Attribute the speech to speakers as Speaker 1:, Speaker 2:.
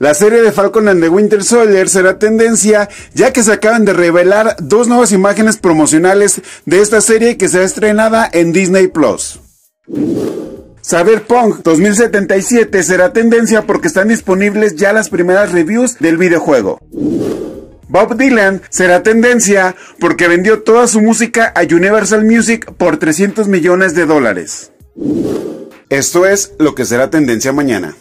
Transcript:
Speaker 1: La serie de Falcon and the Winter Soldier será tendencia ya que se acaban de revelar dos nuevas imágenes promocionales de esta serie que será estrenada en Disney Plus. Cyberpunk 2077 será tendencia porque están disponibles ya las primeras reviews del videojuego. Bob Dylan será tendencia porque vendió toda su música a Universal Music por 300 millones de dólares. Esto es lo que será tendencia mañana.